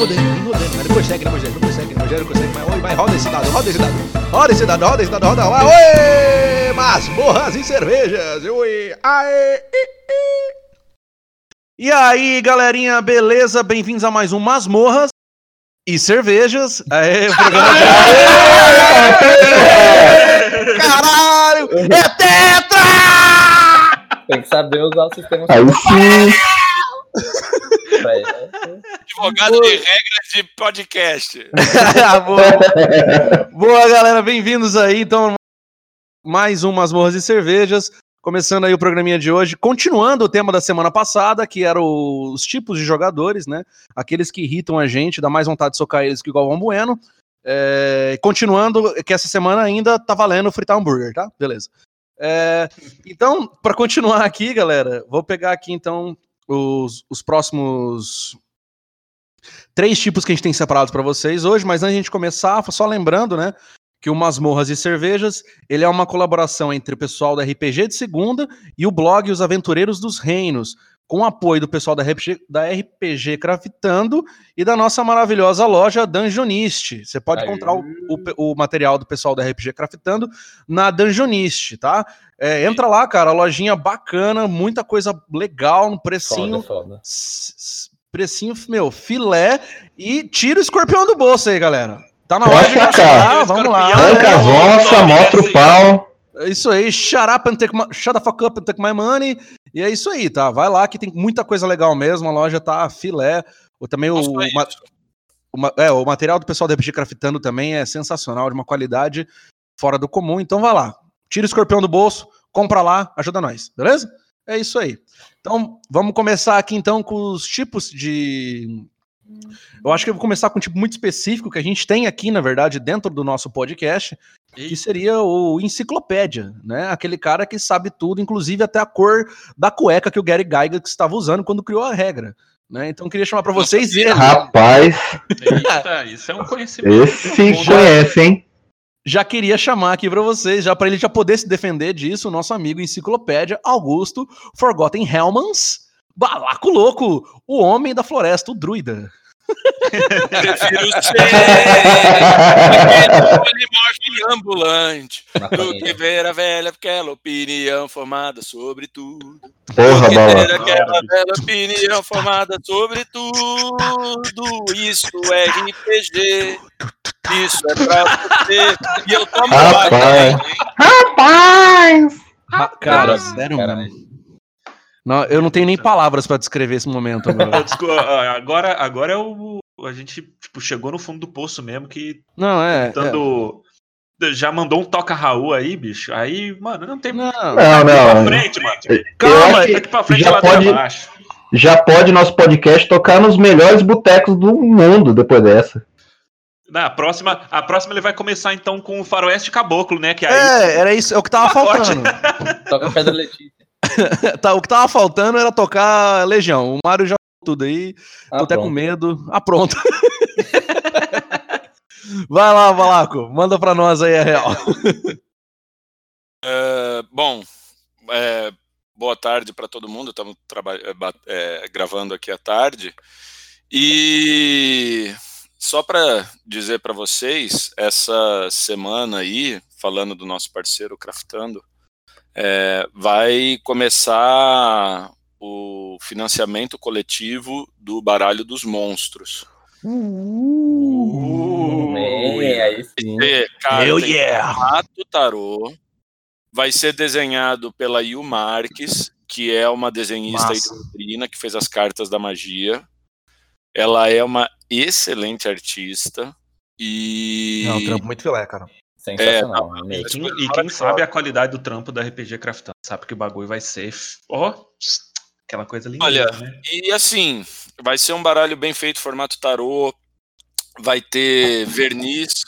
rodando, vem rodando. Mas não consegue, não consegue, não consegue, não consegue. Mas oi, vai, roda esse dado, roda esse dado. Roda esse dado, roda esse dado, roda. Vai, oi! Masmorras e cervejas. Oi, aê. E aí, galerinha, beleza? Bem-vindos a mais um Masmorras e cervejas. Aê, o programa de... Caralho! É tetra! Tem que saber usar o sistema. Aí sim. Né? Advogado de regras de podcast. boa. boa, galera, bem-vindos aí. Então, mais um Masmorras e Cervejas. Começando aí o programinha de hoje, continuando o tema da semana passada, que era o- os tipos de jogadores, né? Aqueles que irritam a gente, dá mais vontade de socar eles que o Galvão Bueno. É, continuando, que essa semana ainda tá valendo fritar hambúrguer, tá? Beleza. É, então, para continuar aqui, galera, vou pegar aqui então os, os próximos três tipos que a gente tem separados para vocês hoje, mas antes de a gente começar, só lembrando, né, que o Masmorras e Cervejas, ele é uma colaboração entre o pessoal da RPG de Segunda e o blog Os Aventureiros dos Reinos, com o apoio do pessoal da RPG, da RPG Craftando e da nossa maravilhosa loja Dungeonist. Você pode Aê. encontrar o, o- o material do pessoal da RPG Craftando na Dungeonist, tá? É, entra lá, cara, lojinha bacana, muita coisa legal, no precinho Foda, precinho, meu, filé e tira o escorpião do bolso aí, galera. Tá na hora de Pode gastar, vamos lá. Arranca as onças, mostra o pau. É isso aí, shut up and take my, shut the fuck up and take my money. E é isso aí, tá? Vai lá que tem muita coisa legal mesmo, a loja tá filé. O, também o, isso. o ma- é, o material do pessoal da RPG Craftando também é sensacional, de uma qualidade fora do comum. Então vai lá, tira o escorpião do bolso, compra lá, ajuda nós, beleza? É isso aí. Então vamos começar aqui então com os tipos de. Eu acho que eu vou começar com um tipo muito específico que a gente tem aqui, na verdade, dentro do nosso podcast, que seria o enciclopédia, né? Aquele cara que sabe tudo, inclusive até a cor da cueca que o Gary Gygax estava usando quando criou a regra. Né? Então eu queria chamar para vocês ele. Rapaz, Eita, isso é um conhecimento. esse profundo. conhece, hein? já queria chamar aqui para vocês, já para ele já poder se defender disso, o nosso amigo enciclopédia Augusto Forgotten Helmans, Balaco Louco, o homem da floresta, o druida. Prefiro ser polimorfo ambulante do que ver a velha aquela opinião formada sobre tudo. Porra, Do que ter aquela velha opinião formada sobre tudo. Isso é RPG. Isso é pra você. E eu tomo Rapaz. lá, Rapaz! cara, sério, caralho. Não, eu não tenho nem palavras para descrever esse momento agora. Desculpa, agora, agora é o. A gente tipo, chegou no fundo do poço mesmo, que Não, é. é. dando. Já mandou um toca Raul aí, bicho. Aí, mano, não tem. Não, Não, Pra não. frente, mano. Calma, Daqui pra frente já ela pode- pode... baixo. já pode nosso podcast tocar nos melhores botecos do mundo depois dessa. Na próxima, a próxima ele vai começar então com o Faroeste Caboclo, né? Que aí. é, era isso, é o que tava Pacote. faltando. Toca Pedra Letícia. Tá, o que tava faltando era tocar Legião. O Mário já tudo aí. Ah, Tô até com medo. Ah, pronto. Vai lá, Valaco. Manda pra nós aí a real. É, bom, é, boa tarde para todo mundo. Estamos gravando aqui à tarde. E só para dizer para vocês, essa semana aí, falando do nosso parceiro Craftando, é, vai começar o financiamento coletivo do Baralho dos Monstros. Uh, É, aí sim. E, cara, Hell yeah! formato tarô. Vai ser desenhado pela Yu Marques, que é uma desenhista Massa. Londrina, que fez as cartas da magia. Ela é uma excelente artista. E. É um trampo muito filé, cara. Sensacional. E mesmo. quem, e quem sabe a qualidade do trampo da RPG Craftando, sabe que o bagulho vai ser. Ó, aquela coisa linda. Olha, né? E assim, vai ser um baralho bem feito, formato tarô. Vai ter verniz,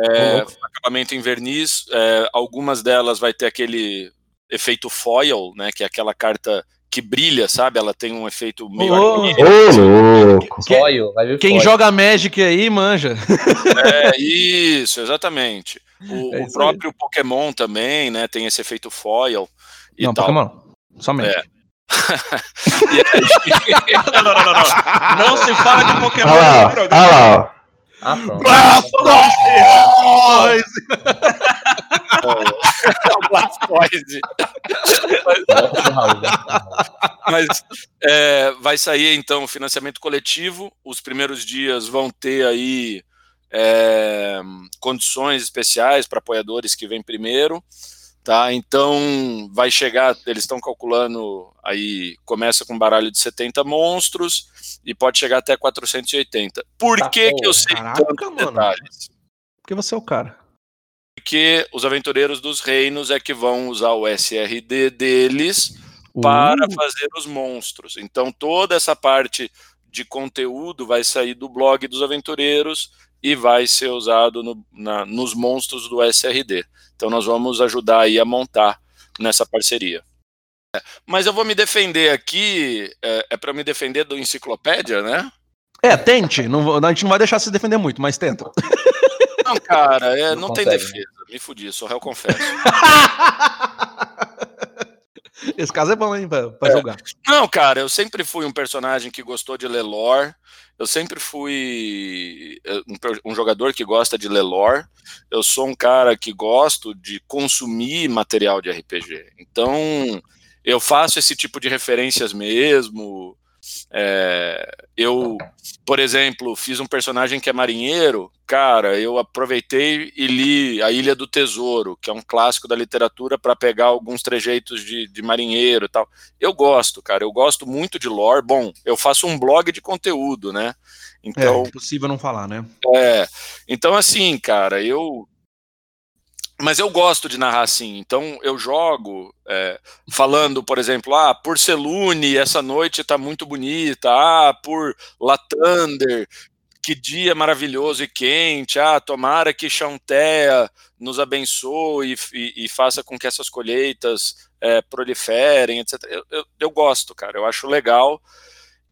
é, acabamento em verniz. é, algumas delas vai ter aquele efeito foil, né? Que é aquela carta que brilha, sabe? Ela tem um efeito meio Ô, louco. Quem foil. joga Magic aí, manja. É, isso, exatamente. O, É o próprio Pokémon também, né? Tem esse efeito foil e não, tal. Pokémon. Somente. É. Aí- Não, não, não, não, não. Se fala de Pokémon lá, no olha programa. lá. Ó. Ah, pronto. Blastoise. Mas é, vai sair então o financiamento coletivo. Os primeiros dias vão ter aí é, condições especiais para apoiadores que vêm primeiro. Tá, então vai chegar, eles estão calculando aí, começa com um baralho de 70 monstros e pode chegar até 480. Por Tá, que, que eu sei caraca, tantos mano. detalhes? Porque você é o cara. Porque os aventureiros dos reinos é que vão usar o SRD deles para Uh, fazer os monstros. Então toda essa parte de conteúdo vai sair do blog dos aventureiros e vai ser usado no- na- nos monstros do SRD. Então nós vamos ajudar aí a montar nessa parceria. É, Mas eu vou me defender aqui, é, é para me defender do enciclopédia, né? É, tente. Não, a gente não vai deixar se defender muito, mas tenta. Não, cara, é, Não não, tem consegue, defesa. Me fudi, sou réu confesso. Esse caso é bom, hein, pra, pra jogar. Não, cara, eu sempre fui um personagem que gostou de ler lore. Eu sempre fui eh, um, um jogador que gosta de ler lore. Eu sou um cara que gosto de consumir material de RPG. Então, eu faço esse tipo de referências mesmo. É, eu, por exemplo, fiz um personagem que é marinheiro. Cara, eu aproveitei e li A Ilha do Tesouro, que é um clássico da literatura, para pegar alguns trejeitos de, de marinheiro e tal. Eu gosto, cara. Eu gosto muito de lore. Bom, eu faço um blog de conteúdo, né? É, Então, impossível não falar, né? é, então assim, cara, eu. Mas eu gosto de narrar assim. Então eu jogo é, falando, por exemplo, ah, por Selune, essa noite tá muito bonita. Ah, por Latander, que dia maravilhoso e quente. Ah, tomara que Chantea nos abençoe e, e- e faça com que essas colheitas é, proliferem, etc. Eu, eu, eu gosto, cara. Eu acho legal.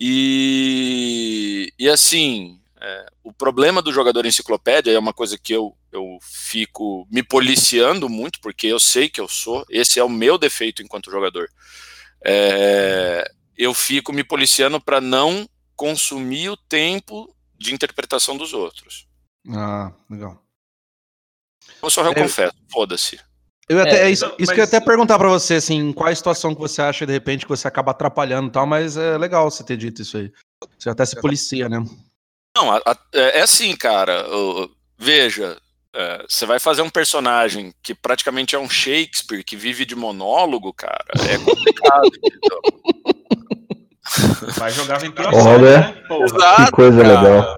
E, e assim, é, o problema do jogador enciclopédia é uma coisa que eu, eu fico me policiando muito, porque eu sei que eu sou, esse é o meu defeito enquanto jogador. É, eu fico me policiando para não consumir o tempo de interpretação dos outros. Ah, legal. Eu só eu É. confesso, foda-se. Eu até, É, é isso, não, isso que eu ia mas- até perguntar pra você, assim, em qual situação que você acha, de repente, que você acaba atrapalhando e tal, mas é legal você ter dito isso aí. Você até se policia, né? Não, a- a- é é assim, cara. o- veja, é, você vai fazer um personagem que praticamente é um Shakespeare, que vive de monólogo, cara. É complicado. entendeu? Vai jogar aventura Olha. solo, né? Porra. Que coisa cara. legal.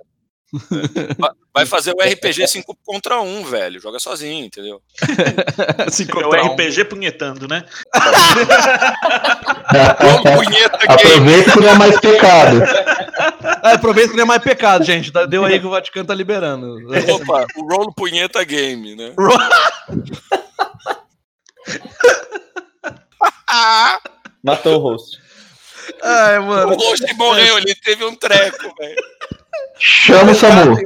Vai fazer o RPG 5 contra 1, velho. Joga sozinho, entendeu? Se É o encontrar um- RPG punhetando, né? Ô, punheta. Aproveita que não é mais pecado. Ah, aproveita que não é mais pecado, gente. Deu aí que o Vaticano tá liberando. Opa, o rolo punheta game, né? Matou o host. Ai, O mano. host morreu, ele teve um treco, velho. Chama o Samu.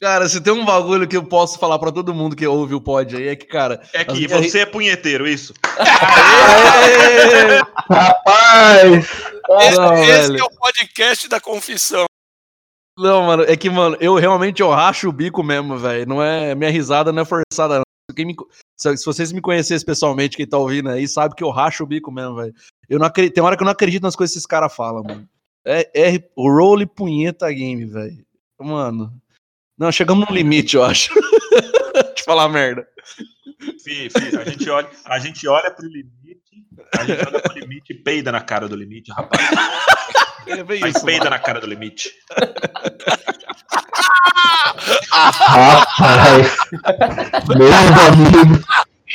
Cara, se tem um bagulho que eu posso falar pra todo mundo que ouve o pod aí, é que, cara. É que As minhas- você é punheteiro, isso. Aê! Rapaz! Esse, Não, esse é o podcast da confissão. Não, mano, é que, mano, eu realmente eu racho o bico mesmo, velho. Não é. Minha risada não é forçada, não. Quem me se vocês me conhecessem pessoalmente, quem tá ouvindo aí, sabe que eu racho o bico mesmo, velho. Eu não acredito. Tem hora que eu não acredito nas coisas que esses caras falam, mano. É, é o role punheta game, velho. Mano. Não, chegamos num limite, eu acho. Deixa eu falar merda. Fi, fi, a, gente olha, a gente olha pro limite, a gente olha pro limite e peida na cara do limite, rapaz. É bem Mas isso, peida mano. na cara do limite. Rapaz! Meu amigo!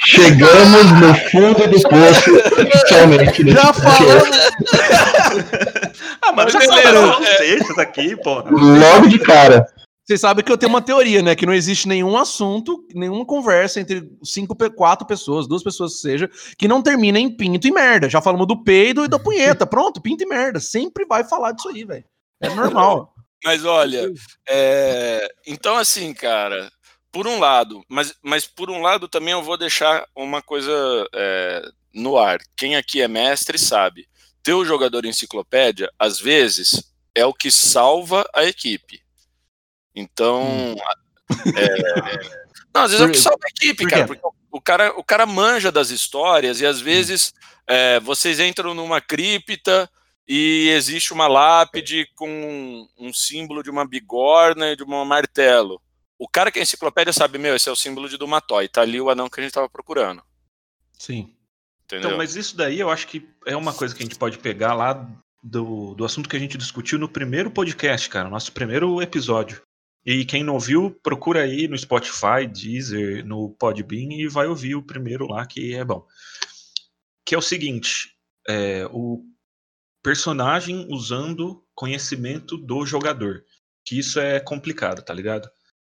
Chegamos no fundo do poço, oficialmente. Já falamos. Ah, mas já é. sextas aqui, porra. Logo de cara. Vocês sabem que eu tenho uma teoria, né? Que não existe nenhum assunto, nenhuma conversa entre cinco, quatro pessoas, duas pessoas que seja, que não termina em pinto e merda. Já falamos do peido e da punheta. Pronto, pinto e merda. Sempre vai falar disso aí, velho. É normal. Mas olha, é, então assim, cara, por um lado, mas, mas por um lado também eu vou deixar uma coisa é, no ar. Quem aqui é mestre sabe. ter o jogador enciclopédia, às vezes, é o que salva a equipe. Então. é, não, às vezes é o que salva a equipe, por cara. Porque o cara, o cara manja das histórias e às vezes é, vocês entram numa cripta e existe uma lápide com um símbolo de uma bigorna e de um martelo. O cara que é enciclopédia sabe, meu, esse é o símbolo de Dumatói, tá ali o anão que a gente tava procurando. Sim. Entendeu? Então, mas isso daí eu acho que é uma coisa que a gente pode pegar lá do, do assunto que a gente discutiu no primeiro podcast, cara, nosso primeiro episódio. E quem não ouviu, procura aí no Spotify, Deezer, no Podbean e vai ouvir o primeiro lá, que é bom. Que é o seguinte: é, o personagem usando conhecimento do jogador. Que isso é complicado, tá ligado?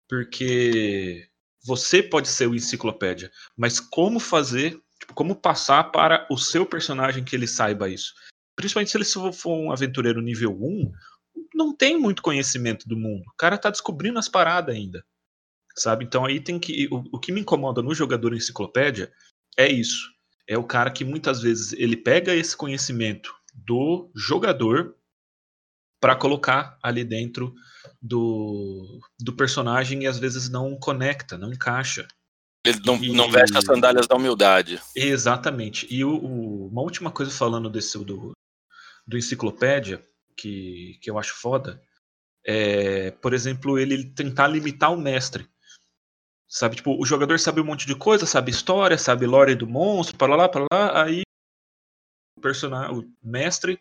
Porque você pode ser o enciclopédia, mas como fazer, tipo, como passar para o seu personagem que ele saiba isso? Principalmente se ele for um aventureiro nível 1, não tem muito conhecimento do mundo. O cara tá descobrindo as paradas ainda. Sabe? Então aí tem que. O, o que me incomoda no jogador enciclopédia é isso. É o cara que muitas vezes ele pega esse conhecimento do jogador para colocar ali dentro do, do personagem e às vezes não conecta, não encaixa. Ele não, E- não veste as sandálias da humildade. Exatamente. E o, o- uma última coisa falando desse do, do enciclopédia, que, que eu acho foda, é, por exemplo, ele tentar limitar o mestre. Sabe, tipo, o jogador sabe um monte de coisa, sabe história, sabe lore do monstro, para lá, para lá, aí o personagem, o mestre,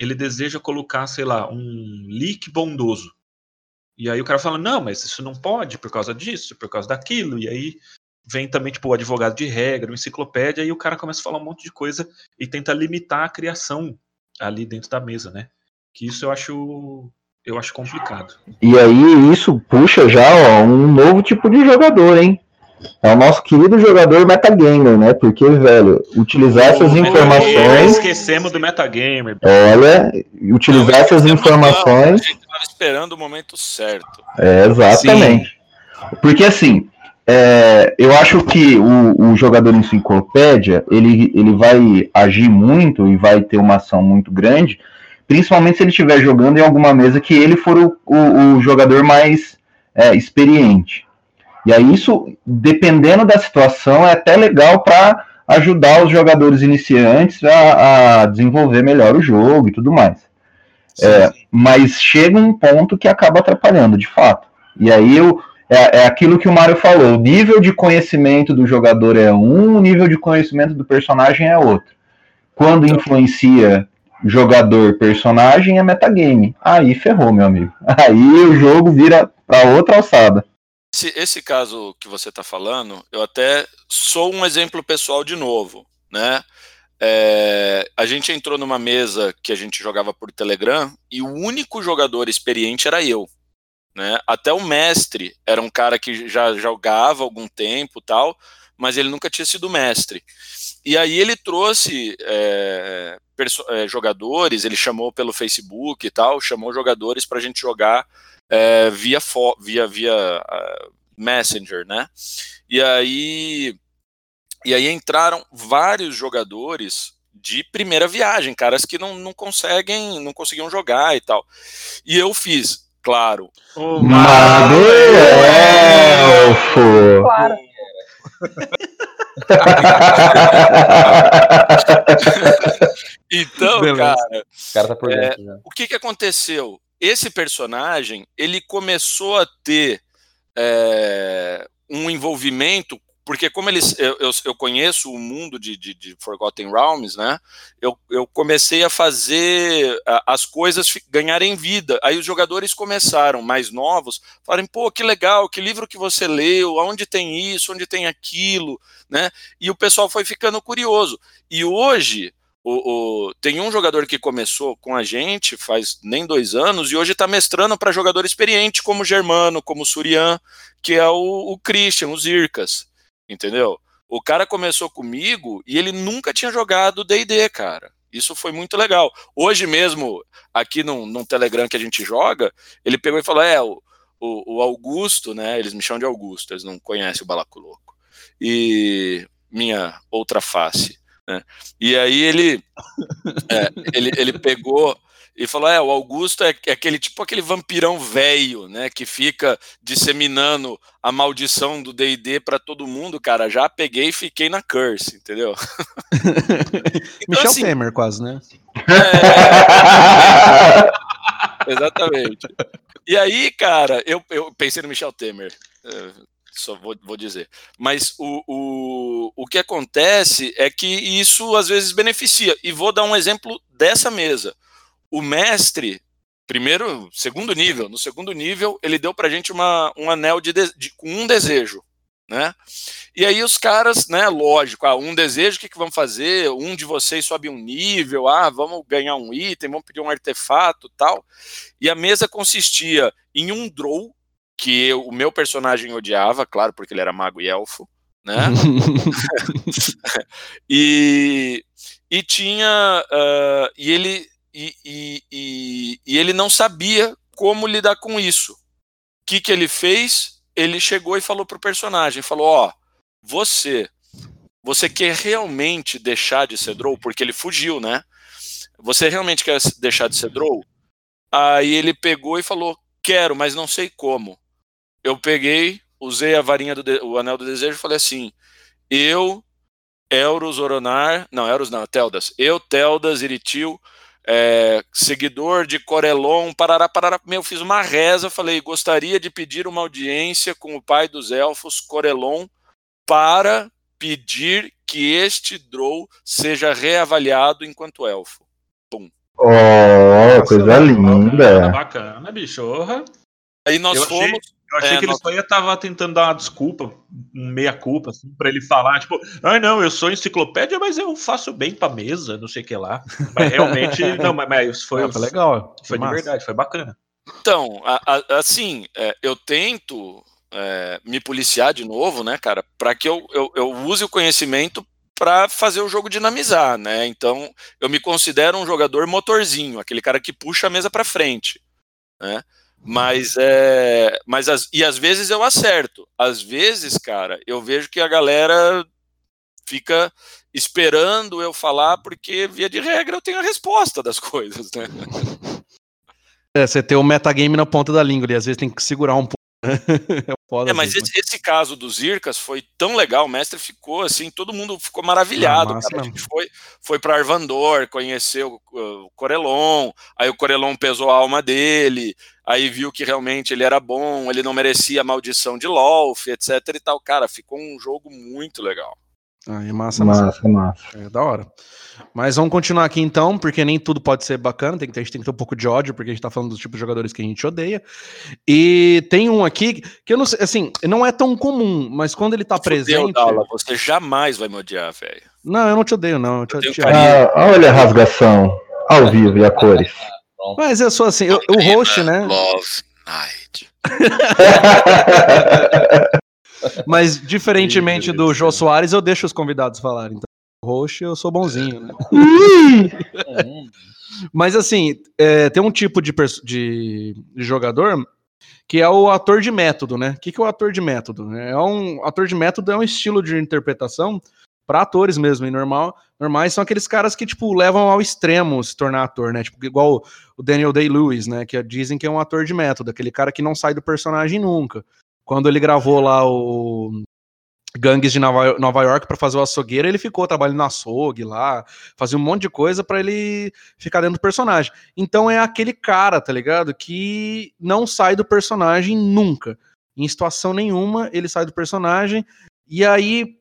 ele deseja colocar, sei lá, um leak bondoso. E aí o cara fala, não, mas isso não pode por causa disso, por causa daquilo, e aí vem também, tipo, o advogado de regra, o enciclopédia, e o cara começa a falar um monte de coisa e tenta limitar a criação ali dentro da mesa, né? Que isso eu acho eu acho complicado. E aí isso puxa já ó, um novo tipo de jogador, hein? É o nosso querido jogador metagamer, né? Porque, velho, utilizar essas informações, Esquecemos do metagamer. olha, utilizar Não, essas não, informações. A gente tava esperando o momento certo. É, exatamente. Porque assim, é, eu acho que o, o jogador enciclopédia, ele, ele vai agir muito e vai ter uma ação muito grande, principalmente se ele estiver jogando em alguma mesa que ele for o, o, o jogador mais é, experiente. E aí isso, dependendo da situação, é até legal para ajudar os jogadores iniciantes a, a desenvolver melhor o jogo e tudo mais É, mas chega um ponto que acaba atrapalhando, de fato. E aí eu, é, é aquilo que o Mário falou: o nível de conhecimento do jogador é um, o nível de conhecimento do personagem é outro. Quando influencia jogador-personagem é metagame. Aí ferrou, meu amigo. Aí o jogo vira para outra alçada. Esse, esse caso que você está falando, eu até sou um exemplo pessoal de novo, né? É, a gente entrou numa mesa que a gente jogava por Telegram e o único jogador experiente era eu. Né? Até o mestre era um cara que já jogava algum tempo tal, mas ele nunca tinha sido mestre. E aí ele trouxe é, é, jogadores, ele chamou pelo Facebook e tal, chamou jogadores para a gente jogar é, via, via, via uh, Messenger, né? E aí, e aí entraram vários jogadores de primeira viagem, caras que não, não conseguem, não conseguiam jogar e tal. E eu fiz, claro. O Mago Elfo! Claro. então, Beleza. cara, O cara tá por É, o que que aconteceu? Esse personagem, ele começou a ter é, um envolvimento, porque como eles, eu, eu, eu conheço o mundo de, de, de Forgotten Realms, né, eu, eu comecei a fazer as coisas ganharem vida, aí os jogadores começaram, mais novos, falarem, pô, que legal, que livro que você leu, onde tem isso, onde tem aquilo, né, e o pessoal foi ficando curioso, e hoje, o, o- tem um jogador que começou com a gente faz nem dois anos e hoje está mestrando para jogador experiente como Germano, como Surian, que é o, o Christian, o Zircas, entendeu? O cara começou comigo e ele nunca tinha jogado D&D, cara. Isso foi muito legal. Hoje mesmo, aqui no, no Telegram que a gente joga, ele pegou e falou, é, o, o, Augusto, né, eles me chamam de Augusto, eles não conhecem o Balaculoco, e minha outra face, né? E aí ele, é, ele, ele pegou e falou: é, o Augusto é, aquele tipo aquele vampirão velho, né? Que fica disseminando a maldição do DD para todo mundo, cara. Já peguei e fiquei na curse, entendeu? então, Michel assim, Temer, quase, né? É, exatamente. E aí, cara, eu, eu pensei no Michel Temer. Só vou, vou dizer. Mas o, o, o que acontece é que isso às vezes beneficia. E vou dar um exemplo dessa mesa. O mestre, primeiro, segundo nível, no segundo nível, ele deu pra gente uma, um anel de, de, com um desejo. Né? E aí os caras, né, lógico, ah, um desejo, o que, que vamos fazer? Um de vocês sobe um nível, ah, vamos ganhar um item, vamos pedir um artefato tal. E a mesa consistia em um draw, que eu, o meu personagem odiava, claro, porque ele era mago e elfo, né? e, e tinha. Uh, e, ele, e, e, e, e, ele não sabia como lidar com isso. O que, que ele fez? Ele chegou e falou pro personagem: falou, ó, oh, você. Você quer realmente deixar de ser Drow? Porque ele fugiu, né? Você realmente quer deixar de ser Drow? Aí ele pegou e falou: Quero, mas não sei como eu peguei, usei a varinha do o anel do desejo e falei assim: eu, Euros Oronar, não, Euros não, Teldas, eu, Teldas, Iritil, é, seguidor de Corelon, parará, parará, meu, fiz uma reza, falei, gostaria de pedir uma audiência com o pai dos elfos, Corelon, para pedir que este Drow seja reavaliado enquanto elfo. Pum. Oh, coisa linda. Bacana, bichorra. Aí nós eu fomos. Achei, eu achei é, que ele só ia tava tentando dar uma desculpa, meia culpa, assim, pra ele falar, tipo, ah, não, eu sou enciclopédia, mas eu faço bem pra mesa, não sei o que lá. Mas realmente, não, mas, mas foi, ah, foi legal. Foi, foi de verdade, foi bacana. Então, a, a, assim, é, eu tento é, me policiar de novo, né, cara, para que eu, eu, eu use o conhecimento para fazer o jogo dinamizar, né? Então, eu me considero um jogador motorzinho, aquele cara que puxa a mesa para frente, né? Mas é. Mas as, e às vezes eu acerto. Às vezes, cara, eu vejo que a galera fica esperando eu falar, porque, via de regra, eu tenho a resposta das coisas, né? É, você tem o metagame na ponta da língua e às vezes tem que segurar um pouco. é, foda, é, mas esse, esse, caso dos Ircas foi tão legal, o mestre ficou assim, todo mundo ficou maravilhado. Cara. A gente foi, foi para Arvandor, conheceu o Corelon, aí o Corelon pesou a alma dele, aí viu que realmente ele era bom, ele não merecia a maldição de Lolf, etc e tal. Cara, ficou um jogo muito legal. Aí, massa, massa, massa. massa. É da hora. Mas vamos continuar aqui então, porque nem tudo pode ser bacana, tem que ter, a gente tem que ter um pouco de ódio, porque a gente tá falando dos tipos de jogadores que a gente odeia. E tem um aqui que eu não sei, assim, não é tão comum, mas quando ele tá Fudeu, presente. Dala, você jamais vai me odiar, velho. Não, eu não te odeio, não. Eu te, eu te ah, olha a rasgação ao vivo e a cores. Mas eu sou assim, eu, o host, né? Love Night. Mas, diferentemente do Jô Soares, eu deixo os convidados falarem. Então, host, eu sou bonzinho, né? Mas, assim, é, tem um tipo de, de, de, jogador que é o ator de método, né? O que, que é o ator de método? É um ator de método é um estilo de interpretação para atores mesmo, e normal, normais são aqueles caras que, tipo, levam ao extremo se tornar ator, né? Tipo, igual o Daniel Day-Lewis, né? Que dizem que é um ator de método, aquele cara que não sai do personagem nunca quando ele gravou lá o Gangues de Nova, Nova York para fazer o açougueiro, ele ficou trabalhando no açougue lá, fazia um monte de coisa para ele ficar dentro do personagem. Então é aquele cara, tá ligado? Que não sai do personagem nunca. Em situação nenhuma ele sai do personagem. E aí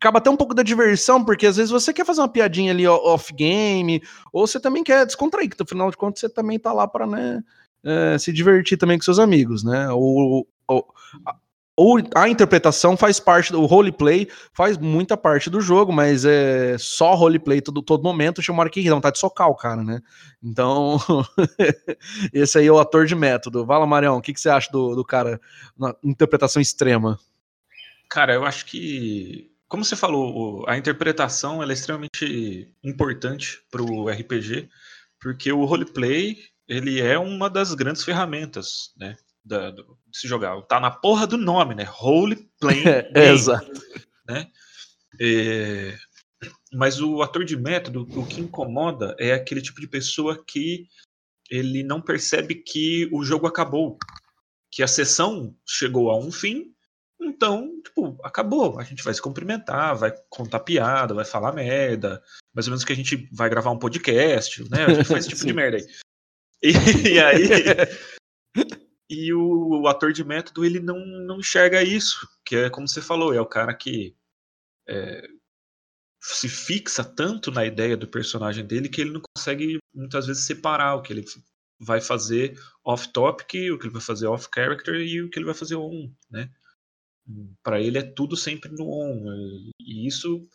acaba até um pouco da diversão, porque às vezes você quer fazer uma piadinha ali off-game, ou você também quer descontrair, que afinal de contas você também tá lá para né, é, se divertir também com seus amigos, né? Ou, ou a interpretação faz parte do roleplay, faz muita parte do jogo, mas é só roleplay todo, todo momento, chama que dá vontade de socar o cara, né? Então, esse aí é o ator de método. Fala, Marião, o que, que você acha do, do cara na interpretação extrema? Cara, eu acho que, como você falou, a interpretação é extremamente importante para o RPG, porque o roleplay ele é uma das grandes ferramentas, né? da, do, de se jogar. Tá na porra do nome, né? Role Playing é. Exato. Né? E, Mas o ator de método, o que incomoda é aquele tipo de pessoa que ele não percebe que o jogo acabou, que a sessão chegou a um fim, então, tipo, acabou. A gente vai se cumprimentar, vai contar piada, vai falar merda, mais ou menos que a gente vai gravar um podcast, né? A gente faz esse tipo de merda aí. E, e aí. e o, o, ator de método, ele não, não enxerga isso, que é como você falou, é o cara que é, se fixa tanto na ideia do personagem dele que ele não consegue muitas vezes separar o que ele vai fazer off-topic, o que ele vai fazer off-character e o que ele vai fazer on, né? Para ele é tudo sempre no on. E isso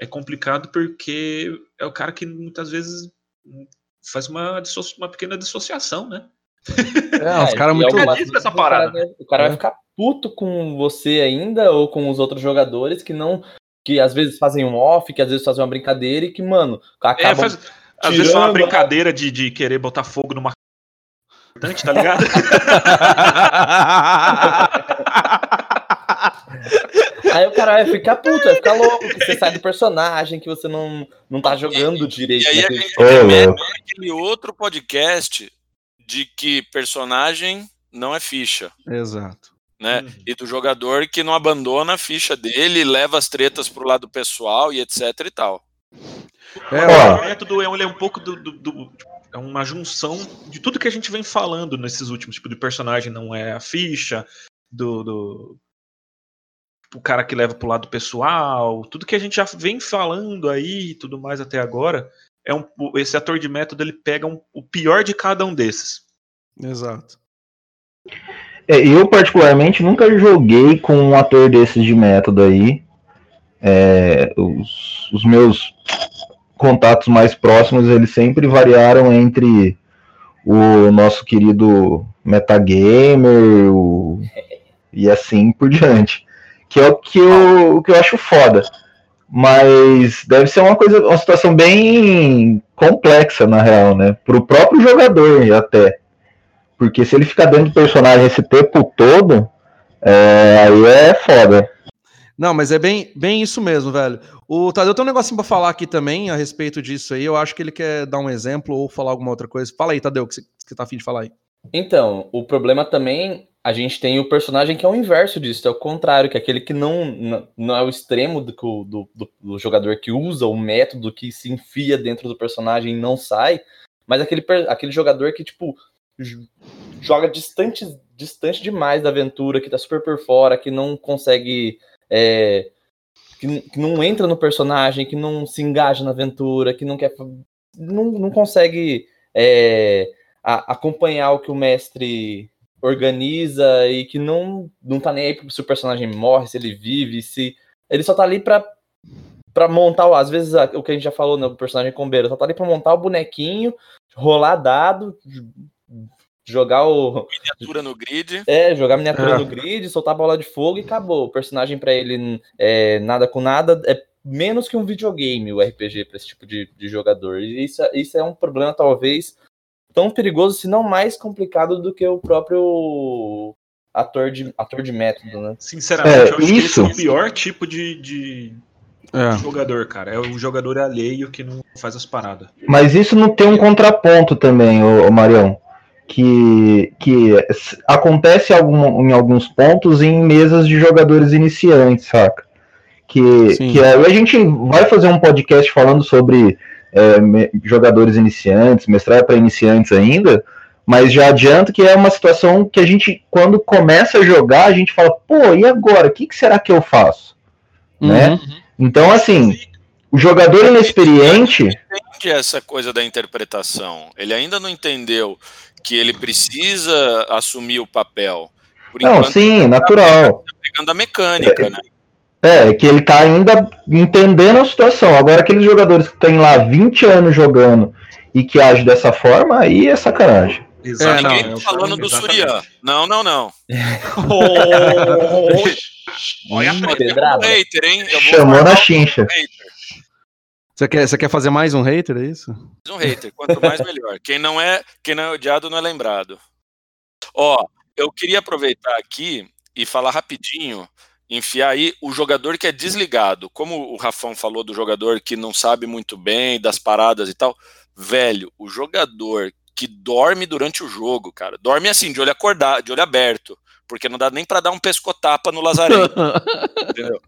é complicado porque é o cara que muitas vezes faz uma, uma pequena dissociação, né? É, os caras muito é essa parada. O cara, vai, o cara é. vai ficar puto com você ainda ou com os outros jogadores que não que às vezes fazem um off, que às vezes fazem uma brincadeira e que, mano, acabam é, faz, às vezes é uma brincadeira de, de querer botar fogo numa importante, tá ligado? Aí o cara vai ficar puto, vai ficar louco, que você sai do personagem, que você não, não tá jogando e, direito. E aí naquele... a gente aquele outro podcast de que personagem não é ficha. Exato. Né? Uhum. E do jogador que não abandona a ficha dele, leva as tretas pro lado pessoal e etc e tal. É, o método é, é um pouco do, do, do, é uma junção de tudo que a gente vem falando nesses últimos tipo de personagem não é a ficha do, do o cara que leva pro lado pessoal, tudo que a gente já vem falando aí e tudo mais até agora, é um, esse ator de método ele pega um, o pior de cada um desses. Exato. É, eu, particularmente, nunca joguei com um ator desses de método aí. É, os, os, meus contatos mais próximos, eles sempre variaram entre o nosso querido metagamer o, e assim por diante. Que é o que eu, o que eu acho foda. Mas deve ser uma coisa, uma situação bem complexa, na real, né? Pro próprio jogador até. Porque se ele ficar dentro do personagem esse tempo todo, é, aí é foda. Não, mas é bem, bem isso mesmo, velho. O Tadeu tem um negocinho pra falar aqui também a respeito disso aí. Eu acho que ele quer dar um exemplo ou falar alguma outra coisa. Fala aí, Tadeu, o que você tá afim de falar aí. Então, o problema também, a gente tem o personagem que é o inverso disso, é o contrário, que é aquele que não, não é o extremo do, do, do, do jogador que usa o método que se enfia dentro do personagem e não sai, mas aquele, aquele jogador que, tipo, joga distante, distante demais da aventura, que tá super por fora, que não consegue. É, que, que, não entra no personagem, que não se engaja na aventura, que não quer. não, não consegue é, a, acompanhar o que o mestre organiza e que não, não tá nem aí se o personagem morre, se ele vive, se. Ele só tá ali pra, pra montar, às vezes, o que a gente já falou no né, personagem combeiro, só tá ali pra montar o bonequinho, rolar dado, jogar o. Miniatura no grid. É, jogar miniatura é. no grid, soltar bola de fogo e acabou. O personagem para ele é nada com nada, é menos que um videogame o RPG para esse tipo de, de jogador. E isso, isso é um problema, talvez, tão perigoso, se não mais complicado do que o próprio ator de, ator de método, né? Sinceramente, é, eu acho isso. que esse é o pior tipo de, de, é. jogador, cara. É o jogador alheio que não faz as paradas. Mas isso não tem um contraponto também, ô, ô Marião. Que, que acontece algum, em alguns pontos em mesas de jogadores iniciantes, saca? Que, que aí a gente vai fazer um podcast falando sobre é, jogadores iniciantes, mestrado para iniciantes ainda, mas já adianto que é uma situação que a gente, quando começa a jogar, a gente fala, pô, e agora? O que, que será que eu faço? Né? Uhum. Né? Então, assim, o jogador inexperiente. Ele entende essa coisa da interpretação. Ele ainda não entendeu que ele precisa assumir o papel. Por não, enquanto, sim, tá natural. Tá pegando a mecânica, é, né? É, que ele tá ainda entendendo a situação. Agora, aqueles jogadores que têm lá 20 anos jogando e que agem dessa forma, aí é sacanagem. Exato. É, Ninguém tá falando do Surian. Não, não, não. oh, Olha hum, um hater, hein? Chamou na chincha. Você quer, você quer fazer mais um hater, é isso? Mais um hater, quanto mais melhor. Quem não é, quem não é odiado não é lembrado. Ó, eu queria aproveitar aqui e falar rapidinho enfiar aí o jogador que é desligado. Como o Rafão falou do jogador que não sabe muito bem das paradas e tal, velho, o jogador que dorme durante o jogo, cara, dorme assim, de olho acordado, de olho aberto, porque não dá nem para dar um pescotapa no Lazarento. entendeu?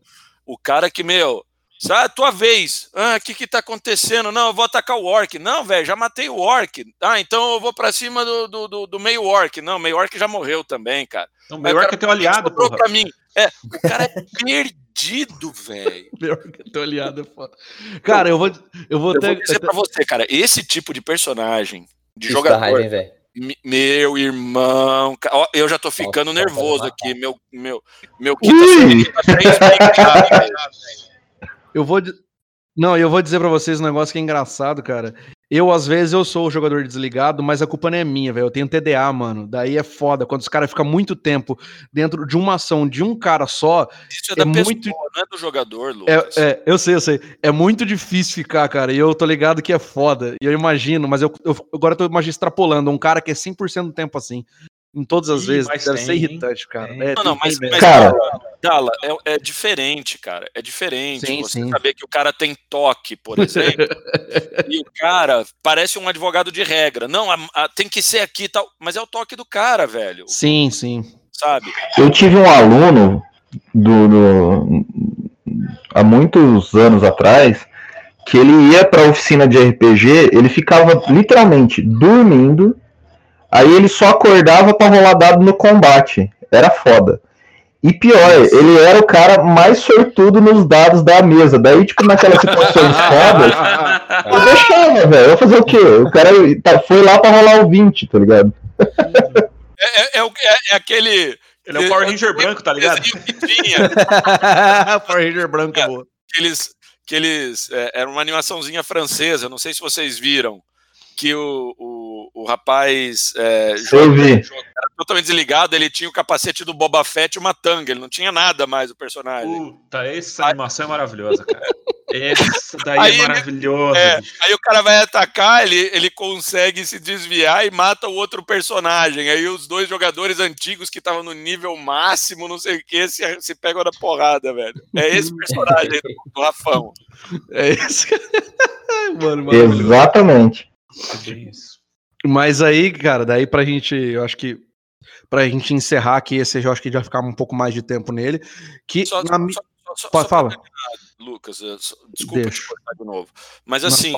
O cara que, meu, ah, tua vez. Ah, o que que tá acontecendo? Não, eu vou atacar o Orc. Não, velho, já matei o Orc. Ah, então eu vou pra cima do, do, do, do meio Orc. Não, meio Orc já morreu também, cara. O meio Orc é teu aliado, pô. pra mim. É, o cara é perdido, velho. Meio Orc é teu aliado, é foda. Cara, eu vou, eu vou, eu ter, vou dizer pra você, cara, esse tipo de personagem, de Isso jogador, raiva, meu irmão, eu já tô ficando Nossa, nervoso aqui, meu, meu, meu tá três velho. Eu vou. Não, eu vou dizer pra vocês um negócio que é engraçado, cara. Eu, às vezes, eu sou o jogador desligado, mas a culpa não é minha, velho. Eu tenho TDA, mano. Daí é foda. Quando os caras ficam muito tempo dentro de uma ação de um cara só. Isso é da É pessoa, muito- não é do jogador, Lucas. É, é, eu sei, eu sei. É muito difícil ficar, cara. E eu tô ligado que é foda. E eu imagino, mas eu, eu- agora eu tô imagina, extrapolando. Um cara que é 100% do tempo assim. Em todas as Ih, vezes. Deve tem, ser hein? irritante, cara. É, Não, não, mas, mas. Cara. Dala, é, é diferente, cara. É diferente. Sim, você sim. saber que o cara tem toque, por exemplo, e o cara parece um advogado de regra. Não, a- a- tem que ser aqui e tal. Mas é o toque do cara, velho. Sim, sim. Sabe? Eu tive um aluno do, do- há muitos anos atrás que ele ia para oficina de RPG, ele ficava literalmente dormindo, aí ele só acordava para rolar dado no combate. Era foda. E pior, ele era o cara mais sortudo nos dados da mesa. Daí, tipo, naquelas situações fodas, eu deixava, velho. Eu ia fazer o quê? O cara tá- foi lá pra rolar o 20, tá ligado? É, é- é é- é aquele. Ele é o Power Ranger branco, tá ligado? tinha, Power Ranger branco é boa. que eles. Que eles é, era uma animaçãozinha francesa, não sei se vocês viram. Que o, o, o rapaz é, Eu vi. era totalmente desligado, ele tinha o capacete do Boba Fett e uma tanga, ele não tinha nada mais o personagem. Puta, essa animação é maravilhosa, cara. Essa daí Aí é maravilhosa, É, aí o cara vai atacar, ele, ele consegue se desviar e mata o outro personagem. Aí os dois jogadores antigos que estavam no nível máximo, não sei o que, se, se pegam na porrada, velho. É esse personagem aí do, do Rafão. É isso. Mano. Exatamente. É isso. Mas aí, cara, daí pra gente, eu acho que pra gente encerrar aqui, esse eu acho que já ficar um pouco mais de tempo nele, que Só, na só- só- Pode só falar. Lucas, desculpa Deixa. te cortar de novo. Mas assim.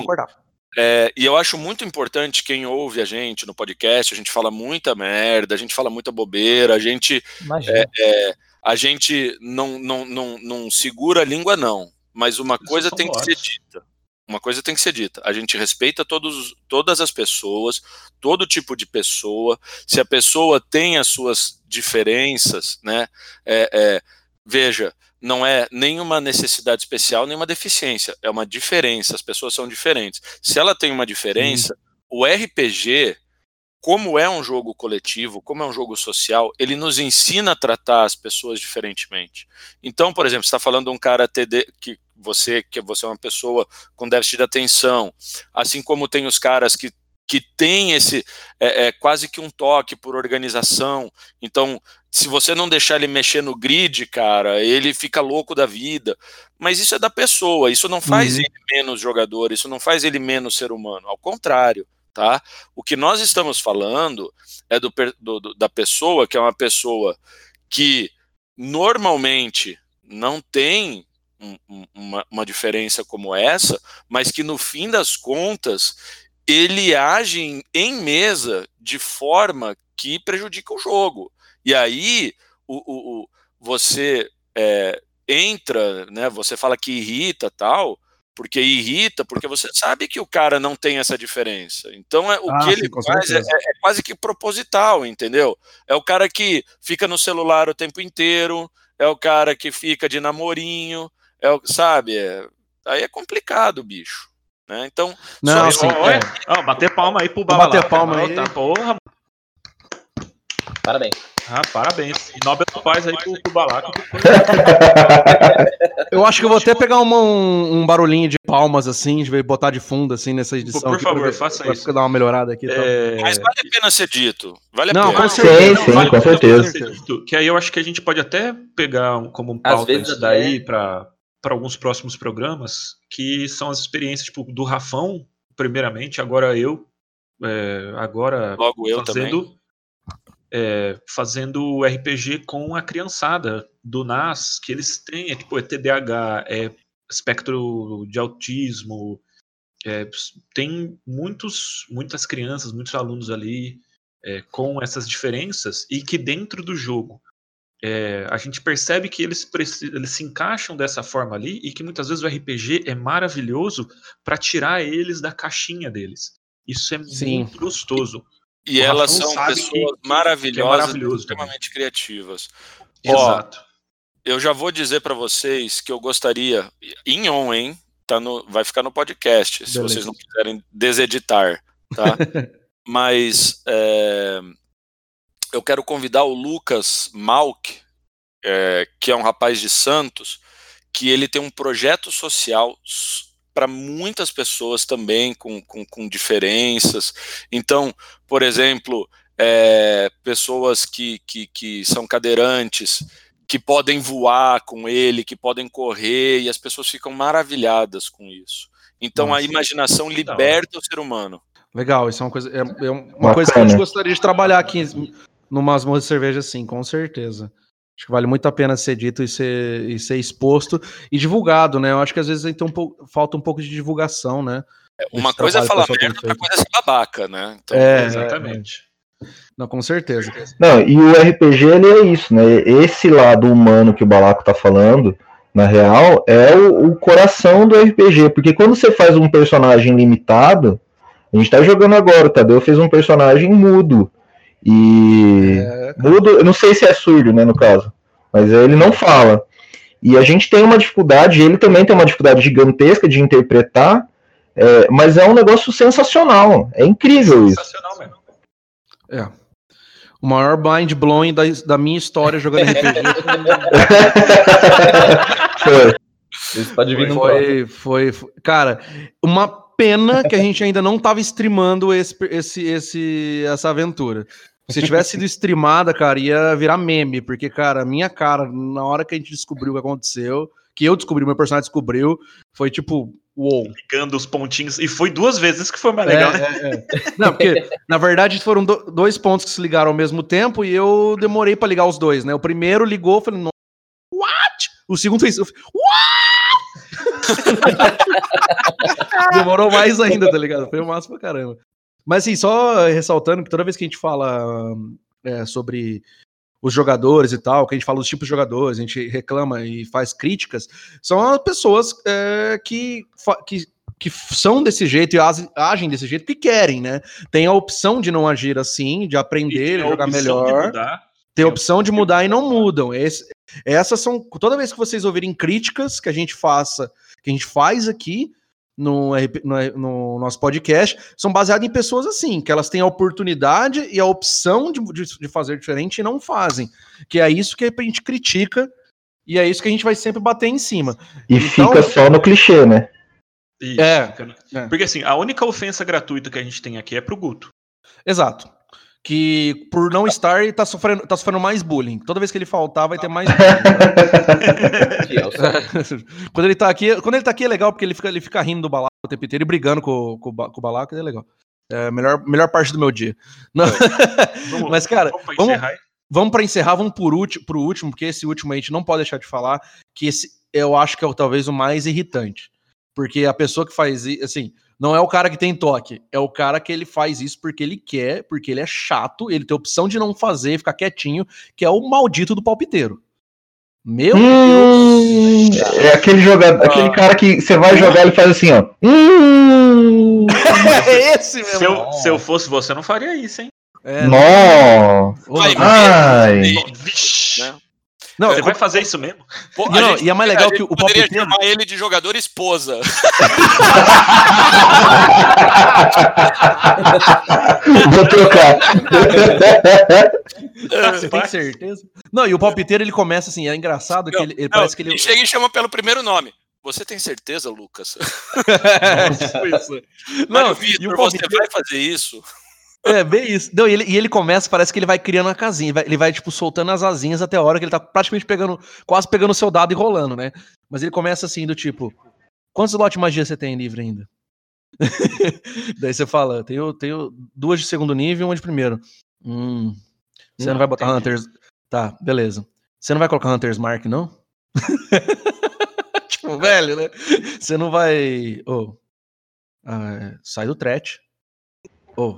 É, e eu acho muito importante quem ouve a gente no podcast, a gente fala muita merda, a gente fala muita bobeira, a gente, Imagina. é, a gente não, não, não, não segura a língua, não. Mas uma coisa tem que ser dita. Uma coisa tem que ser dita. A gente respeita todos, todas as pessoas, todo tipo de pessoa. Se a pessoa tem as suas diferenças, né? é, é, veja, não é nenhuma necessidade especial, nenhuma deficiência. É uma diferença. As pessoas são diferentes. Se ela tem uma diferença, o RPG, como é um jogo coletivo, como é um jogo social, ele nos ensina a tratar as pessoas diferentemente. Então, por exemplo, você está falando de um cara TD, que você que você é uma pessoa com déficit de atenção, assim como tem os caras que que tem esse é, é, quase que um toque por organização. Então, se você não deixar ele mexer no grid, cara, ele fica louco da vida. Mas isso é da pessoa, isso não faz Uhum. ele menos jogador, isso não faz ele menos ser humano. Ao contrário, tá? O que nós estamos falando é do, do- da pessoa que é uma pessoa que normalmente não tem um- uma, uma diferença como essa, mas que no fim das contas ele age em, em mesa de forma que prejudica o jogo. E aí o, o- o- você é, entra, né? Você fala que irrita tal, porque irrita, porque você sabe que o cara não tem essa diferença. Então é, o Ah, que ele faz é, certeza. é quase que proposital, entendeu? É o cara que fica no celular o tempo inteiro, é o cara que fica de namorinho, é o, sabe? É- aí é complicado, bicho. Né? Então, Não, só- sim, Ó, é. ó, bater palma aí pro Vou bater palma aí. Tá, porra, Parabéns. Ah, parabéns. E Nobel Paz aí pro, pro Balaco. Eu acho que eu vou até pegar uma- um, um barulhinho de palmas assim, de botar de fundo assim nessa edição. Por aqui, pra favor, ver- faça pra isso. dar uma melhorada aqui. É... Mas vale a pena ser dito. Vale a Não, pena. com Sim, certeza. sim, Vale com certeza. dito, Que aí eu acho que a gente pode até pegar um- como um pauta vezes isso daí até- para para alguns próximos programas, que são as experiências tipo, do Rafão, primeiramente, agora eu, é, agora Logo eu também. Fazendo é, fazendo RPG com a criançada do NAS, que eles têm, é tipo, é TDAH, é espectro de autismo, é, tem muitos, muitas crianças, muitos alunos ali é, com essas diferenças e que dentro do jogo é, a gente percebe que eles, eles se encaixam dessa forma ali e que muitas vezes o RPG é maravilhoso para tirar eles da caixinha deles. Isso é Sim. muito gostoso. E O elas Rafão são pessoas é maravilhosas, também. extremamente criativas. Ó, Exato. Eu já vou dizer pra vocês que eu gostaria, em on, hein? Tá no, vai ficar no podcast, se Beleza. vocês não quiserem deseditar, tá? Mas é, eu quero convidar o Lucas Malk, é, que é um rapaz de Santos, que ele tem um projeto social para muitas pessoas também com, com, com diferenças. Então, por exemplo, é, pessoas que, que, que são cadeirantes, que podem voar com ele, que podem correr, e as pessoas ficam maravilhadas com isso. Então a Nossa. imaginação da hora. liberta o ser humano. Legal, isso é uma coisa, é, é uma coisa que a gente gostaria de trabalhar aqui no Masmorra de Cerveja, sim, com certeza. Acho que vale muito a pena ser dito e ser, e ser exposto e divulgado, né? Eu acho que às vezes um pouco, falta um pouco de divulgação, né? Uma Esse coisa é falar merda, outra coisa é ser babaca, né? Então, É, Exatamente. Não, com certeza. Não, e o RPG ele é isso, né? Esse lado humano que o Balaco tá falando, na real, é o, o coração do RPG. Porque quando você faz um personagem limitado, a gente tá jogando agora, o Tadeu fez um personagem mudo. E. É, Mudo, eu não sei se é surdo, né, no caso. Mas ele não fala. E a gente tem uma dificuldade, ele também tem uma dificuldade gigantesca de interpretar, é, mas é um negócio sensacional. É incrível isso. Sensacional mesmo. é. O maior mind blowing da, da minha história jogando RPG Foi. Isso pode vir no próximo. foi, foi, foi. Cara, uma pena que a gente ainda não tava streamando esse, esse, esse, essa aventura. Se tivesse sido streamada, cara, ia virar meme, porque, cara, a minha cara, na hora que a gente descobriu o que aconteceu, que eu descobri, meu personagem descobriu, foi tipo, uou. Ligando os pontinhos. E foi duas vezes que foi mais legal, É, né? é, é. Não, porque, na verdade, foram do- dois pontos que se ligaram ao mesmo tempo e eu demorei pra ligar os dois, né? O primeiro ligou, falei, "No- what? O segundo fez, what? Demorou mais ainda, tá ligado? Foi o máximo pra caramba. Mas assim, só ressaltando que toda vez que a gente fala é, sobre os jogadores e tal, que a gente fala dos tipos de jogadores, a gente reclama e faz críticas, são as pessoas é, que, que, que são desse jeito e agem desse jeito que querem, né? Tem a opção de não agir assim, de aprender, jogar melhor. Tem a opção de mudar e não mudam. Esse- essas são. Toda vez que vocês ouvirem críticas que a gente faça, que a gente faz aqui no, no, no nosso podcast, são baseadas em pessoas assim, que elas têm a oportunidade e a opção de, de, de fazer diferente e não fazem. Que é isso que a gente critica e é isso que a gente vai sempre bater em cima. E Então- fica só no clichê, né? Isso, É, fica- é. Porque assim, a única ofensa gratuita que a gente tem aqui é pro Guto. Exato. Que por não estar, ele tá sofrendo, tá sofrendo mais bullying. Toda vez que ele faltar, vai ter mais bullying. tá? Quando ele tá aqui, quando ele tá aqui é legal porque ele fica, ele fica rindo do balaco o tempo inteiro e brigando com, com, com o balaco, é legal. É a melhor, melhor parte do meu dia. Não- Vamos- Mas, cara, vamos pra vamos- encerrar vamos pra encerrar, vamos por último, pro último, porque esse último a gente não pode deixar de falar, que esse eu acho que é o, talvez o mais irritante. Porque a pessoa que faz isso, assim, não é o cara que tem toque, é o cara que ele faz isso porque ele quer, porque ele é chato, ele tem a opção de não fazer, ficar quietinho, que é o maldito do palpiteiro. Meu Hum, Deus! é aquele jogador, aquele cara que você vai jogar ele faz assim, ó. Hum, É esse Se mesmo. eu, se eu fosse você, eu não faria isso, hein? É, ô, Vai, não, Ai. Vixe. Né? Não, Você vai fazer isso mesmo? Pô, E não, e é mais legal gente que o poderia palpiteiro- chamar ele de jogador esposa. Vou trocar. Você tem certeza? Não, e o palpiteiro ele começa assim, é engraçado que Não, ele, ele Não, parece que ele. ele chega e chama pelo primeiro nome. Você tem certeza, Lucas? É, tipo isso. Não, e Vitor, o você palpiteiro- vai fazer isso? É, bem isso. Não, e, ele, e ele começa, parece que ele vai criando a casinha, vai- ele vai, tipo, soltando as asinhas até a hora que ele tá praticamente pegando, quase pegando o seu dado e rolando, né? Mas ele começa assim, do tipo, quantos slot de magia você tem livre ainda? Daí você fala, tenho, tenho duas de segundo nível e uma de primeiro. Hum, você não, Não, vai botar tem. Hunters... Tá, beleza. Você não vai colocar Hunters Mark, não? tipo, velho, né? Você não vai... Ô, ah, sai do threat.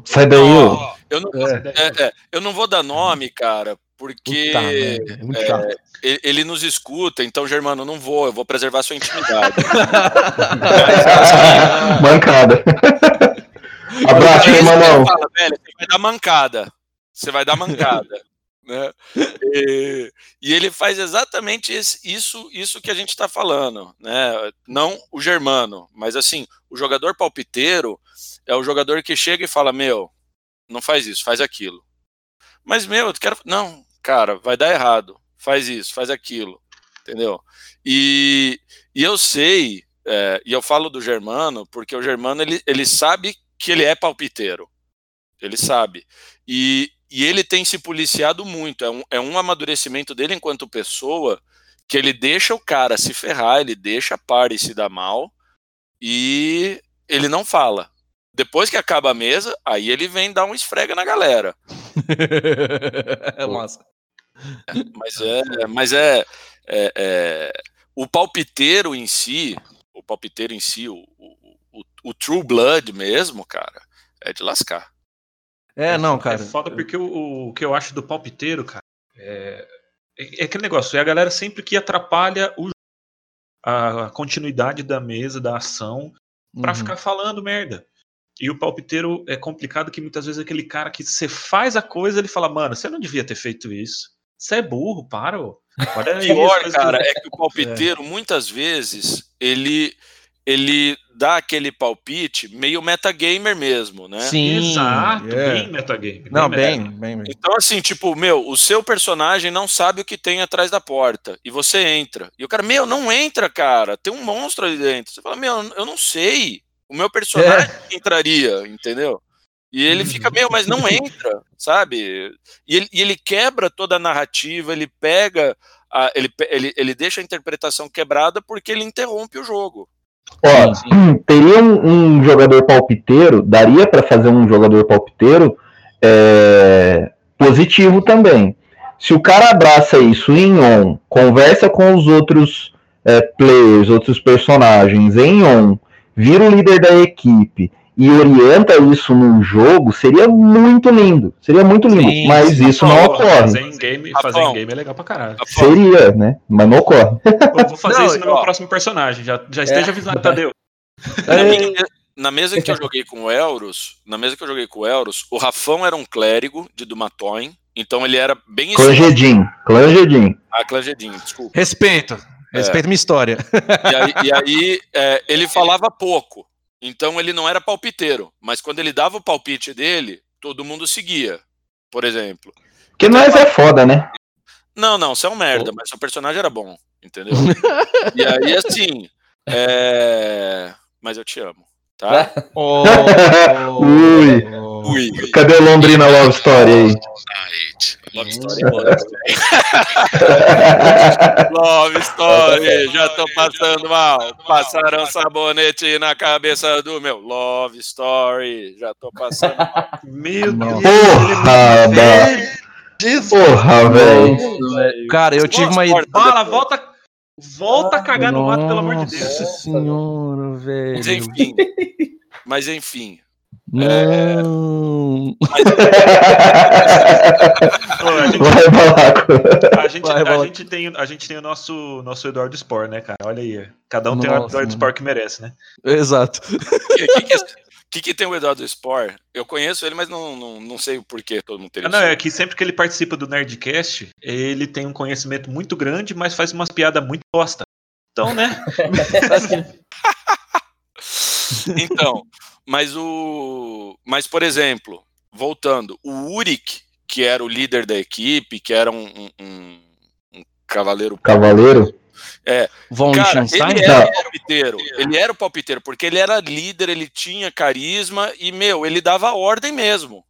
Sai daí, ô. Ó, eu, não, é, é, é, eu não vou dar nome, cara, porque puta é chato. ele, ele nos escuta, então, Germano, eu não vou, eu vou preservar sua intimidade. Mancada. Abraço, meu você velho, vai dar mancada. Você vai dar mancada. né? E, e ele faz exatamente esse- isso, isso que a gente está falando. Né? Não o Germano, mas assim, o jogador palpiteiro é o jogador que chega e fala: Meu, não faz isso, faz aquilo. Mas, meu, eu quero. Não, cara, vai dar errado. Faz isso, faz aquilo. Entendeu? E, e eu sei, é, e eu falo do Germano, porque o Germano ele, ele sabe que ele é palpiteiro. Ele sabe. E, e ele tem se policiado muito. É um, é um amadurecimento dele enquanto pessoa que ele deixa o cara se ferrar, ele deixa a party se dar mal e ele não fala. Depois que acaba a mesa, aí ele vem dar um esfrega na galera. é massa. Mas é, mas é, é- é- o palpiteiro em si, o palpiteiro em si, o, o, o- o true blood mesmo, cara, é de lascar. É, não, É cara. foda porque o, o que eu acho do palpiteiro, cara, é, é, é aquele negócio, é a galera sempre que atrapalha o, a continuidade da mesa, da ação, pra Uhum. ficar falando merda. E o palpiteiro é complicado que muitas vezes é aquele cara que você faz a coisa, ele fala, mano, você não devia ter feito isso. Você é burro, para. Olha as pior, cara, que- é que o palpiteiro, muitas vezes, ele, ele dá aquele palpite meio metagamer mesmo, né? Sim. Exato, é. bem metagame. Não, bem, bem, bem. Então, assim, tipo, meu, o seu personagem não sabe o que tem atrás da porta. E você entra. E o cara, meu, não entra, cara. Tem um monstro ali dentro. Você fala, meu, eu não sei. O meu personagem entraria, entendeu? E ele fica, meu, mas não entra, sabe? E ele, e ele quebra toda a narrativa, ele pega. a- ele, ele, ele deixa a interpretação quebrada porque ele interrompe o jogo. Ó, Sim, teria um, um jogador palpiteiro, daria pra fazer um jogador palpiteiro é, positivo também. Se o cara abraça isso em on, conversa com os outros é, players, outros personagens em on, vira o líder da equipe e orienta isso no jogo, seria muito lindo. Seria muito lindo. Sim, mas sim, isso não ocorre. Fazer em game, fazer em game é legal pra caralho. Seria, né? Mas não ocorre. Eu vou fazer Não, isso no meu ó. próximo personagem. Já, já esteja avisado, Tadeu. Na, É. minha- na mesa que eu joguei com o Elros, na mesa que eu joguei com o Elros, o Rafão era um clérigo de Dumatoin, então ele era bem Clangedim, Clangedim. Ah, Clangedinho, desculpa. Respeito. Respeito minha história. E aí, e aí, é, ele falava pouco, então ele não era palpiteiro, mas quando ele dava o palpite dele, todo mundo seguia, por exemplo. Porque nós é foda, né? Não, não, você é um merda, mas seu personagem era bom, entendeu? e aí, assim, é... mas eu te amo, tá? Oh, Ui. Ui. Cadê o Londrina Love Story aí? Love Story. Love Story, já tô passando mal. Passaram sabonete na cabeça do meu. Love Story, já tô passando mal. Meu. Deus. Porra. Porra, velho. Cara, eu tive uma Porta Fala, volta, volta a cagar no mato, pelo amor de Deus. Nossa senhora, velho. Mas enfim. Mas enfim. Não. A gente, Vai, Balaco. a gente, Vai, a gente tem, a gente tem o nosso, nosso Eduardo Spor, né, cara? Olha aí. Cada um tem o Nossa, Eduardo. Spor que merece, né? Exato. O que, que, que, que, que tem o Eduardo Spor? Eu conheço ele, mas não, não, não sei o porquê todo mundo teria. Ah, não, é que sempre que ele participa do Nerdcast, ele tem um conhecimento muito grande, mas faz umas piadas muito bosta. Então, né? Então, mas o. Mas, por exemplo, voltando, o Uric, que era o líder da equipe, que era um, um, um, um cavaleiro. Cavaleiro? É. Von Cara, ele era o palpiteiro. Ele era o palpiteiro, porque ele era líder, ele tinha carisma e, meu, ele dava ordem mesmo.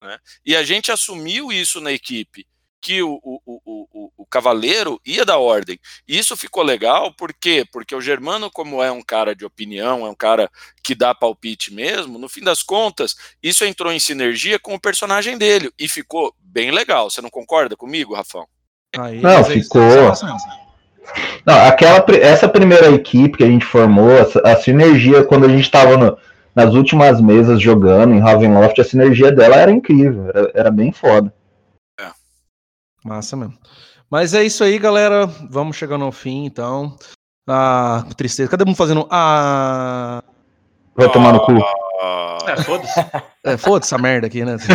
Né? E a gente assumiu isso na equipe, que o, o, o, o, o cavaleiro ia dar ordem. E isso ficou legal, por quê? Porque o Germano, como é um cara de opinião, é um cara que dá palpite mesmo, no fim das contas, isso entrou em sinergia com o personagem dele e ficou bem legal. Você não concorda comigo, Rafão? Aí, Não, é ficou. é massa mesmo. Não, aquela, essa primeira equipe que a gente formou, essa- a, sinergia, quando a gente estava nas últimas mesas jogando em Ravenloft, a sinergia dela era incrível, era, era bem foda. Massa mesmo. Mas é isso aí, galera. Vamos chegando ao fim, então. Ah, tristeza. Cadê mundo fazendo? Ah. Vai tomar no cu. Ah, É, foda-se. É, foda essa merda aqui, né?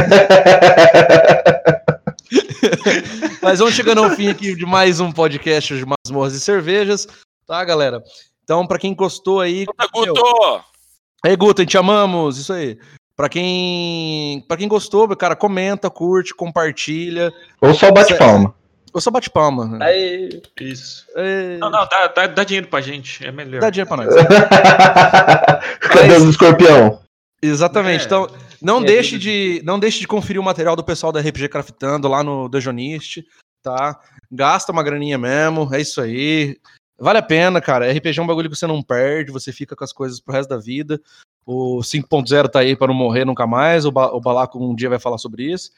Mas vamos chegando ao fim aqui de mais um podcast de Masmorras e Cervejas, tá, galera? Então, pra quem gostou aí. Meu, Guto! Aí, Guto, te amamos, isso aí. Pra quem, pra quem gostou, cara, comenta, curte, compartilha. Ou só bate palma. Ou só bate palma. né? Aí, Isso. É, Não, não, dá, dá, dá dinheiro pra gente, é melhor. Dá dinheiro pra nós. Cadê os escorpião? Exatamente. É. Então, não É, deixe de não deixe de conferir o material do pessoal da RPG Craftando lá no Dejonist, tá? Gasta uma graninha mesmo, é isso aí. Vale a pena, cara. RPG é um bagulho que você não perde, você fica com as coisas pro resto da vida. O 5.0 tá aí para não morrer nunca mais. O, ba o Balaco um dia vai falar sobre isso.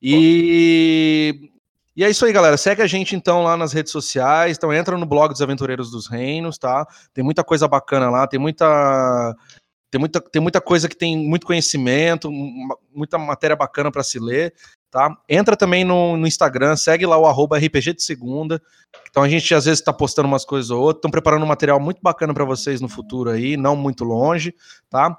E e é isso aí, galera. Segue a gente então lá nas redes sociais. Então entra no blog dos Aventureiros dos Reinos, tá? Tem muita coisa bacana lá, tem muita tem muita, tem muita coisa que tem muito conhecimento, muita matéria bacana para se ler, tá? Entra também no, no Instagram, segue lá o arroba RPG de segunda. Então a gente às vezes está postando umas coisas ou outras, estão preparando um material muito bacana para vocês no futuro aí, não muito longe, tá?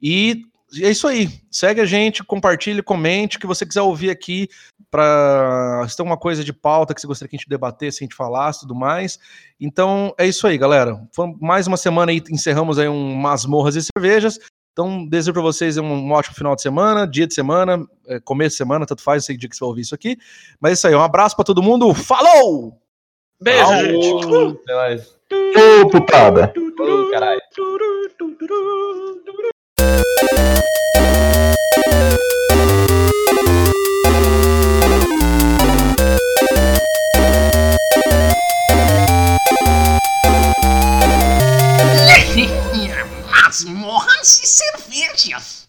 E é isso aí. Segue a gente, compartilhe, comente o que você quiser ouvir aqui para se tem alguma coisa de pauta que você gostaria que a gente debatesse, a gente falasse, tudo mais. Então é isso aí, galera. Foi mais uma semana aí, encerramos aí um masmorras e cervejas. Então desejo para vocês um, um ótimo final de semana, dia de semana, é, começo de semana, tanto faz, não sei que dia que você vai ouvir isso aqui. Mas é isso aí, um abraço para todo mundo. Falou! Beijo, Au. gente. Até mais. Ô, putada. Falou, caralho. Masmorras e cervejas.